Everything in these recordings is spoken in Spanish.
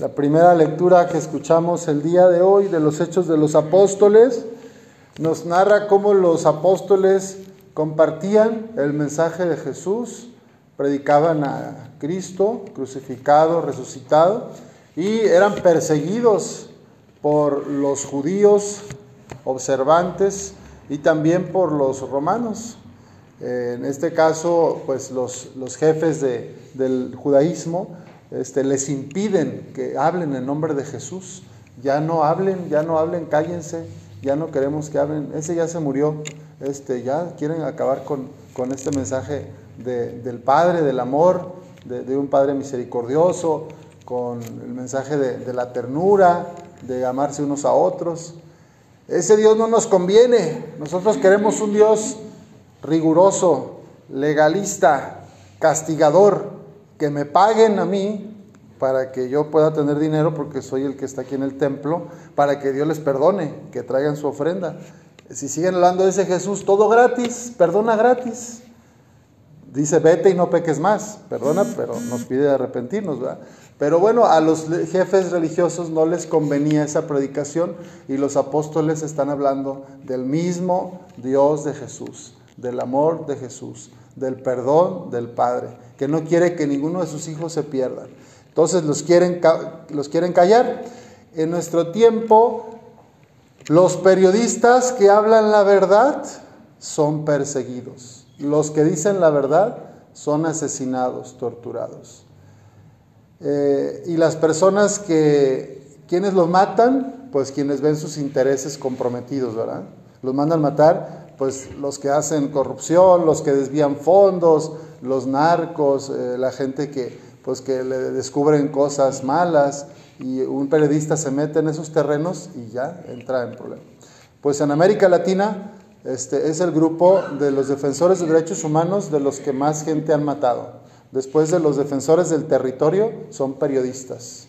La primera lectura que escuchamos el día de hoy de los Hechos de los Apóstoles nos narra cómo los apóstoles compartían el mensaje de Jesús, predicaban a Cristo crucificado, resucitado, y eran perseguidos por los judíos observantes y también por los romanos. En este caso, pues los, los jefes de, del judaísmo este, les impiden que hablen en nombre de Jesús. Ya no hablen, ya no hablen, cállense, ya no queremos que hablen. Ese ya se murió, este, ya quieren acabar con, con este mensaje de, del Padre, del amor, de, un Padre misericordioso, con el mensaje de, de la ternura, de amarse unos a otros. Ese Dios no nos conviene. Nosotros queremos un Dios riguroso, legalista, castigador, que me paguen a mí para que yo pueda tener dinero porque soy el que está aquí en el templo, para que Dios les perdone, que traigan su ofrenda. Si siguen hablando de ese Jesús, todo gratis, perdona gratis. Dice, vete y no peques más. Perdona, pero nos pide arrepentirnos, ¿verdad? Pero bueno, a los jefes religiosos no les convenía esa predicación y los apóstoles están hablando del mismo Dios de Jesús, del amor de Jesús, del perdón del Padre, que no quiere que ninguno de sus hijos se pierda. Entonces los quieren, los quieren callar. En nuestro tiempo, los periodistas que hablan la verdad son perseguidos. Los que dicen la verdad son asesinados, torturados. Eh, y las personas que, quienes los matan, pues quienes ven sus intereses comprometidos, ¿verdad? Los mandan matar, pues los que hacen corrupción, los que desvían fondos, los narcos, eh, la gente que, pues que le descubren cosas malas y un periodista se mete en esos terrenos y ya entra en problema. Pues en América Latina este, es el grupo de los defensores de derechos humanos de los que más gente han matado. Después de los defensores del territorio, son periodistas.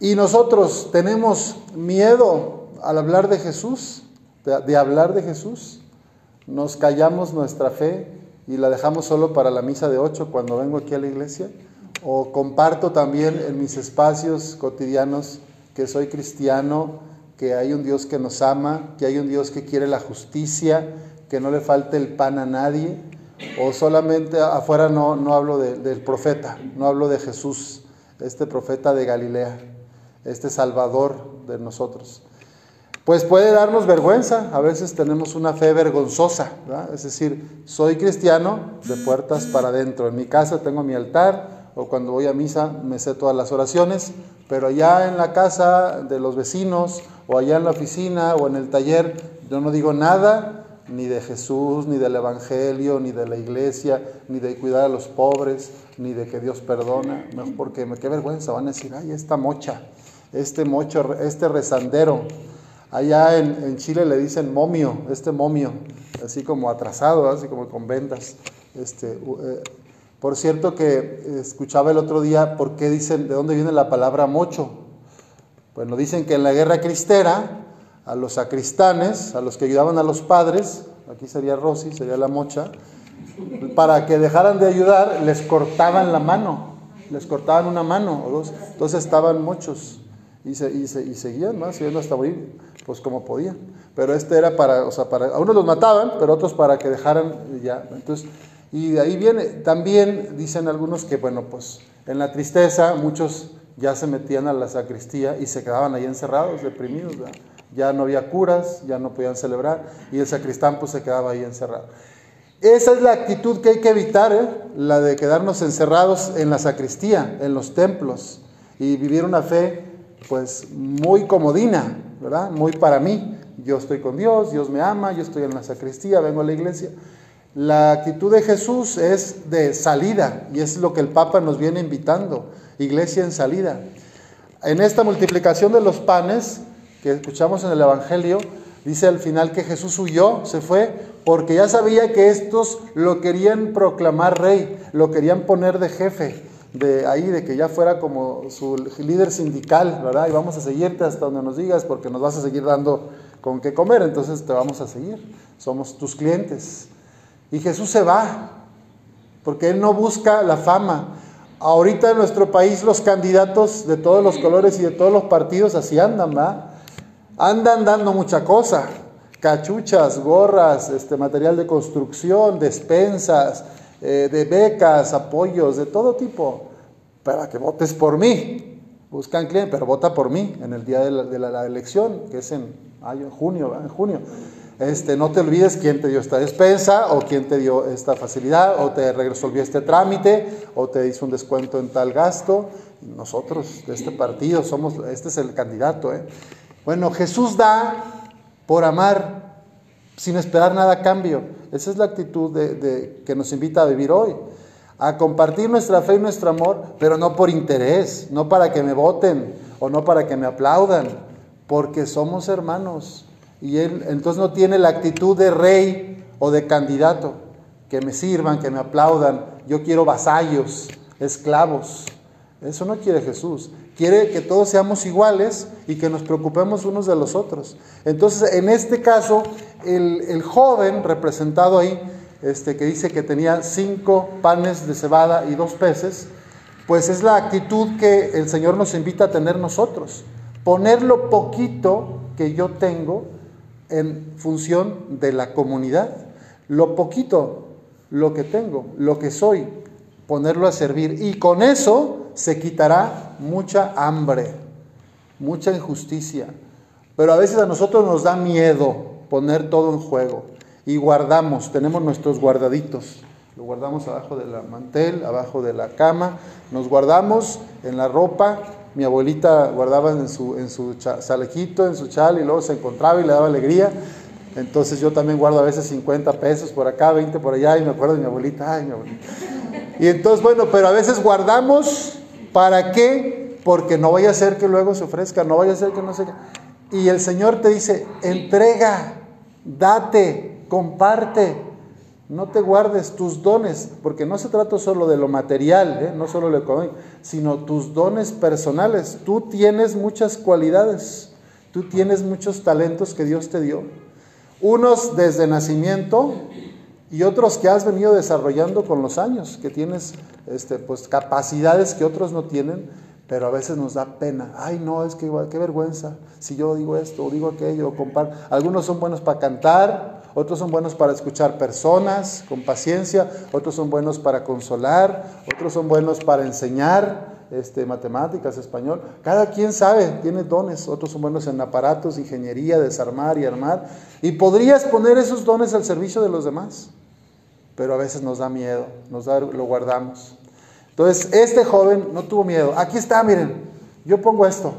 Y nosotros tenemos miedo al hablar de Jesús, de, hablar de Jesús. Nos callamos nuestra fe y la dejamos solo para la misa de ocho cuando vengo aquí a la iglesia. O comparto también en mis espacios cotidianos que soy cristiano, que hay un Dios que nos ama, que hay un Dios que quiere la justicia, que no le falte el pan a nadie o solamente afuera no, no hablo de, del profeta, no hablo de Jesús, este profeta de Galilea, este Salvador de nosotros. Pues puede darnos vergüenza, a veces tenemos una fe vergonzosa, ¿verdad? es decir, soy cristiano de puertas para adentro, en mi casa tengo mi altar o cuando voy a misa me sé todas las oraciones, pero allá en la casa de los vecinos o allá en la oficina o en el taller yo no digo nada ni de Jesús, ni del Evangelio, ni de la iglesia, ni de cuidar a los pobres, ni de que Dios perdona, porque me qué vergüenza, van a decir, ay, esta mocha, este mocho, este rezandero. Allá en, en Chile le dicen momio, este momio, así como atrasado, así como con vendas. Este, eh, por cierto que escuchaba el otro día por qué dicen, de dónde viene la palabra mocho. Bueno, dicen que en la guerra cristera, a los sacristanes, a los que ayudaban a los padres, aquí sería Rosy, sería la mocha, para que dejaran de ayudar, les cortaban la mano, les cortaban una mano o dos, entonces estaban muchos y, se, y, se, y seguían, ¿no? siguiendo hasta morir, pues como podían. Pero este era para, o sea, para, a unos los mataban, pero otros para que dejaran ya. Entonces, y de ahí viene, también dicen algunos que, bueno, pues en la tristeza muchos ya se metían a la sacristía y se quedaban ahí encerrados, deprimidos, ya no había curas, ya no podían celebrar y el sacristán pues se quedaba ahí encerrado. Esa es la actitud que hay que evitar, ¿eh? la de quedarnos encerrados en la sacristía, en los templos y vivir una fe pues muy comodina, ¿verdad? Muy para mí. Yo estoy con Dios, Dios me ama, yo estoy en la sacristía, vengo a la iglesia. La actitud de Jesús es de salida y es lo que el Papa nos viene invitando, iglesia en salida. En esta multiplicación de los panes, que escuchamos en el Evangelio, dice al final que Jesús huyó, se fue, porque ya sabía que estos lo querían proclamar rey, lo querían poner de jefe, de ahí, de que ya fuera como su líder sindical, ¿verdad? Y vamos a seguirte hasta donde nos digas, porque nos vas a seguir dando con qué comer, entonces te vamos a seguir, somos tus clientes. Y Jesús se va, porque Él no busca la fama, Ahorita en nuestro país los candidatos de todos los colores y de todos los partidos así andan, ¿va? Andan dando mucha cosa. Cachuchas, gorras, este, material de construcción, despensas, eh, de becas, apoyos, de todo tipo, para que votes por mí. Buscan cliente, pero vota por mí en el día de la, elección, que es en, junio, en junio. Este, no te olvides quién te dio esta despensa o quién te dio esta facilidad o te resolvió este trámite o te hizo un descuento en tal gasto. Nosotros de este partido somos, este es el candidato. ¿eh? Bueno, Jesús da por amar sin esperar nada a cambio. Esa es la actitud de, que nos invita a vivir hoy. A compartir nuestra fe y nuestro amor, pero no por interés, no para que me voten o no para que me aplaudan, porque somos hermanos y él entonces no tiene la actitud de rey o de candidato, que me sirvan, que me aplaudan. Yo quiero vasallos, esclavos. Eso no quiere Jesús. Quiere que todos seamos iguales y que nos preocupemos unos de los otros. Entonces, en este caso, el, joven representado ahí, este, que dice que tenía cinco panes de cebada y dos peces, pues es la actitud que el Señor nos invita a tener nosotros. Poner lo poquito que yo tengo en función de la comunidad. Lo poquito, lo que tengo, lo que soy, ponerlo a servir. Y con eso se quitará mucha hambre, mucha injusticia. Pero a veces a nosotros nos da miedo poner todo en juego y guardamos, tenemos nuestros guardaditos. Lo guardamos abajo de la mantel, abajo de la cama, nos guardamos en la ropa mi abuelita guardaba en su, en su salejito, en su chal, y luego se encontraba y le daba alegría. Entonces yo también guardo a veces 50 pesos por acá, 20 por allá, y me acuerdo de mi abuelita, ay, mi abuelita. Y entonces, bueno, pero a veces guardamos, ¿para qué? Porque no vaya a ser que luego se ofrezca, no vaya a ser que no se... Y el Señor te dice, entrega, date, comparte. No te guardes tus dones, porque no se trata solo de lo material, ¿eh? no solo lo económico, sino tus dones personales. Tú tienes muchas cualidades, tú tienes muchos talentos que Dios te dio. Unos desde nacimiento y otros que has venido desarrollando con los años, que tienes este, pues, capacidades que otros no tienen, pero a veces nos da pena. Ay, no, es que qué vergüenza si yo digo esto o digo aquello. O Algunos son buenos para cantar, otros son buenos para escuchar personas con paciencia, otros son buenos para consolar, otros son buenos para enseñar este, matemáticas, español. Cada quien sabe, tiene dones, otros son buenos en aparatos, ingeniería, desarmar y armar. Y podrías poner esos dones al servicio de los demás, pero a veces nos da miedo, nos da, lo guardamos. Entonces, este joven no tuvo miedo. Aquí está, miren, yo pongo esto.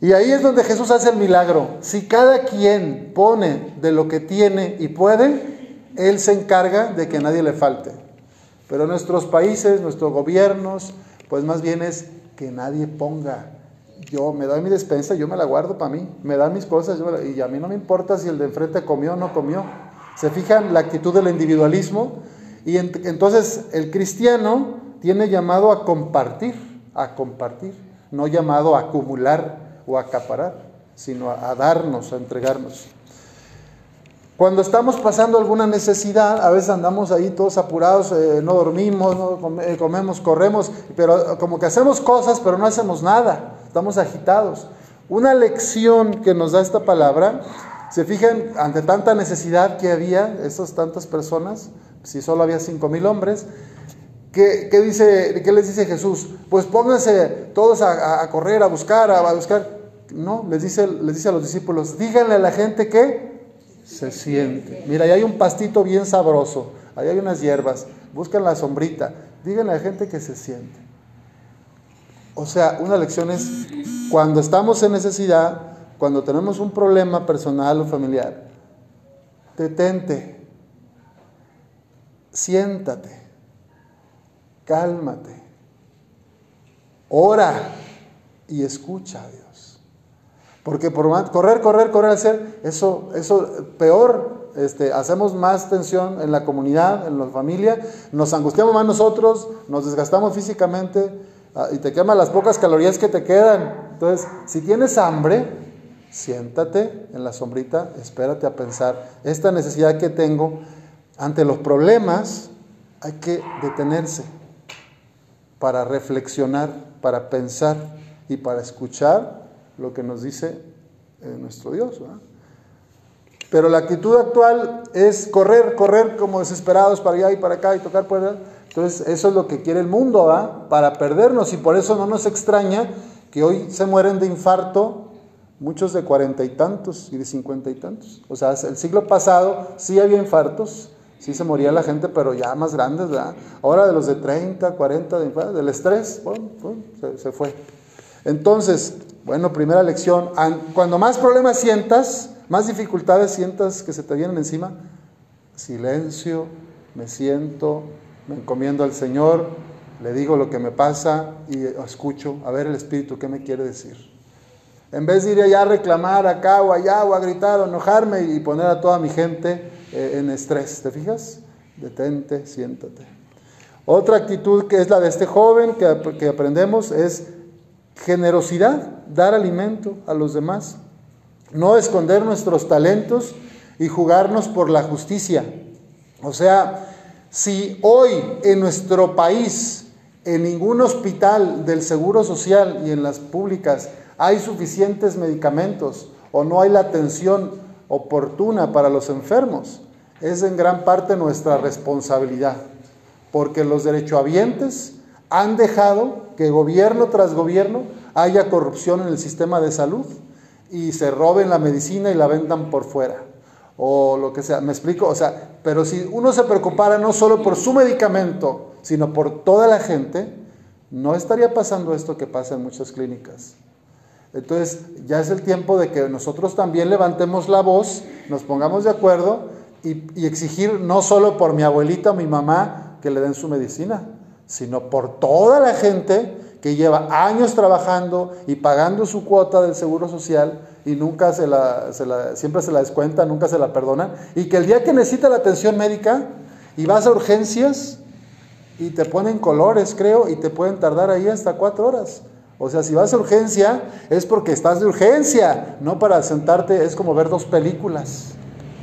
Y ahí es donde Jesús hace el milagro. Si cada quien pone de lo que tiene y puede, Él se encarga de que nadie le falte. Pero nuestros países, nuestros gobiernos, pues más bien es que nadie ponga. Yo me doy mi despensa, yo me la guardo para mí, me dan mis cosas y a mí no me importa si el de enfrente comió o no comió. ¿Se fijan la actitud del individualismo? Y entonces el cristiano tiene llamado a compartir, a compartir, no llamado a acumular o acaparar, sino a, darnos, a entregarnos. Cuando estamos pasando alguna necesidad, a veces andamos ahí todos apurados, eh, no dormimos, no eh, comemos, corremos, pero como que hacemos cosas, pero no hacemos nada, estamos agitados. Una lección que nos da esta palabra, se fijan, ante tanta necesidad que había, esas tantas personas, si solo había cinco mil hombres, ¿qué, dice, ¿qué les dice Jesús? Pues pónganse todos a, a correr, a buscar, a buscar. No, les dice, les dice a los discípulos, díganle a la gente que se siente. Mira, ahí hay un pastito bien sabroso, ahí hay unas hierbas, buscan la sombrita, díganle a la gente que se siente. O sea, una lección es cuando estamos en necesidad, cuando tenemos un problema personal o familiar, detente, siéntate, cálmate, ora y escucha a Dios. Porque por correr, correr, correr, hacer, eso, eso peor, este, hacemos más tensión en la comunidad, en la familia, nos angustiamos más nosotros, nos desgastamos físicamente ah, y te queman las pocas calorías que te quedan. Entonces, si tienes hambre, siéntate en la sombrita, espérate a pensar, esta necesidad que tengo ante los problemas, hay que detenerse para reflexionar, para pensar y para escuchar lo que nos dice eh, nuestro Dios. Pero la actitud actual es correr, correr como desesperados para allá y para acá y tocar puertas. Entonces, eso es lo que quiere el mundo. Para perdernos. Y por eso no nos extraña que hoy se mueren de infarto muchos de cuarenta y tantos y de cincuenta y tantos. O sea, el siglo pasado sí había infartos, sí se moría la gente, pero ya más grandes, ¿verdad? Ahora de los de 30, 40, de del estrés, se, se fue. Entonces, bueno, primera lección, cuando más problemas sientas, más dificultades sientas que se te vienen encima, silencio, me siento, me encomiendo al Señor, le digo lo que me pasa y escucho a ver el Espíritu qué me quiere decir. En vez de ir allá a reclamar acá o allá o a gritar o enojarme y poner a toda mi gente eh, en estrés, ¿te fijas? Detente, siéntate. Otra actitud que es la de este joven que, que aprendemos es generosidad, dar alimento a los demás, no esconder nuestros talentos y jugarnos por la justicia. O sea, si hoy en nuestro país, en ningún hospital del Seguro Social y en las públicas hay suficientes medicamentos o no hay la atención oportuna para los enfermos, es en gran parte nuestra responsabilidad, porque los derechohabientes han dejado que gobierno tras gobierno haya corrupción en el sistema de salud y se roben la medicina y la vendan por fuera o lo que sea. ¿Me explico? O sea, pero si uno se preocupara no solo por su medicamento, sino por toda la gente, no estaría pasando esto que pasa en muchas clínicas. Entonces, ya es el tiempo de que nosotros también levantemos la voz, nos pongamos de acuerdo y, exigir no solo por mi abuelita o mi mamá que le den su medicina, sino por toda la gente que lleva años trabajando y pagando su cuota del seguro social y nunca se la, siempre se la descuenta, nunca se la perdona, y que el día que necesita la atención médica y vas a urgencias y te ponen colores, creo, y te pueden tardar ahí hasta cuatro horas. O sea, si vas a urgencia es porque estás de urgencia, no para sentarte, es como ver dos películas.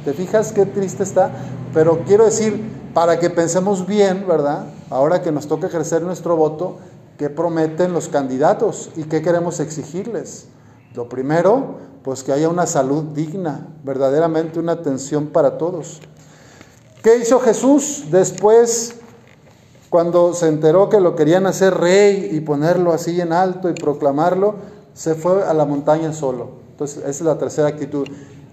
¿Te fijas qué triste está? Pero quiero decir, para que pensemos bien, ¿verdad? Ahora que nos toca ejercer nuestro voto, ¿qué prometen los candidatos y qué queremos exigirles? Lo primero, pues que haya una salud digna, verdaderamente una atención para todos. ¿Qué hizo Jesús después cuando se enteró que lo querían hacer rey y ponerlo así en alto y proclamarlo? Se fue a la montaña solo. Entonces, esa es la tercera actitud.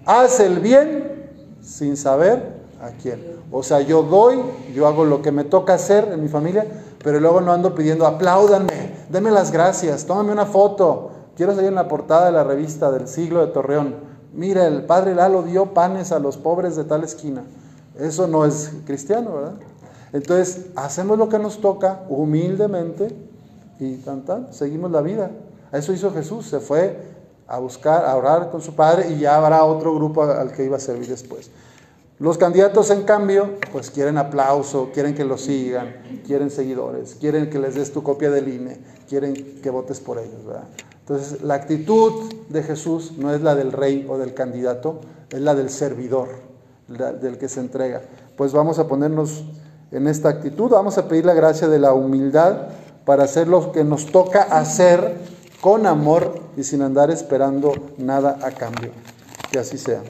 Haz el bien sin saber a quién. O sea, yo doy, yo hago lo que me toca hacer en mi familia, pero luego no ando pidiendo, apláudanme, denme las gracias, tómame una foto. Quiero salir en la portada de la revista del siglo de Torreón. Mira, el padre Lalo dio panes a los pobres de tal esquina. Eso no es cristiano, ¿verdad? Entonces, hacemos lo que nos toca humildemente y tan, tan, seguimos la vida. Eso hizo Jesús, se fue a buscar, a orar con su padre y ya habrá otro grupo al que iba a servir después. Los candidatos, en cambio, pues quieren aplauso, quieren que los sigan, quieren seguidores, quieren que les des tu copia del INE, quieren que votes por ellos, ¿verdad? Entonces, la actitud de Jesús no es la del rey o del candidato, es la del servidor, del que se entrega. Pues vamos a ponernos en esta actitud, vamos a pedir la gracia de la humildad para hacer lo que nos toca hacer con amor y sin andar esperando nada a cambio. Que así sea.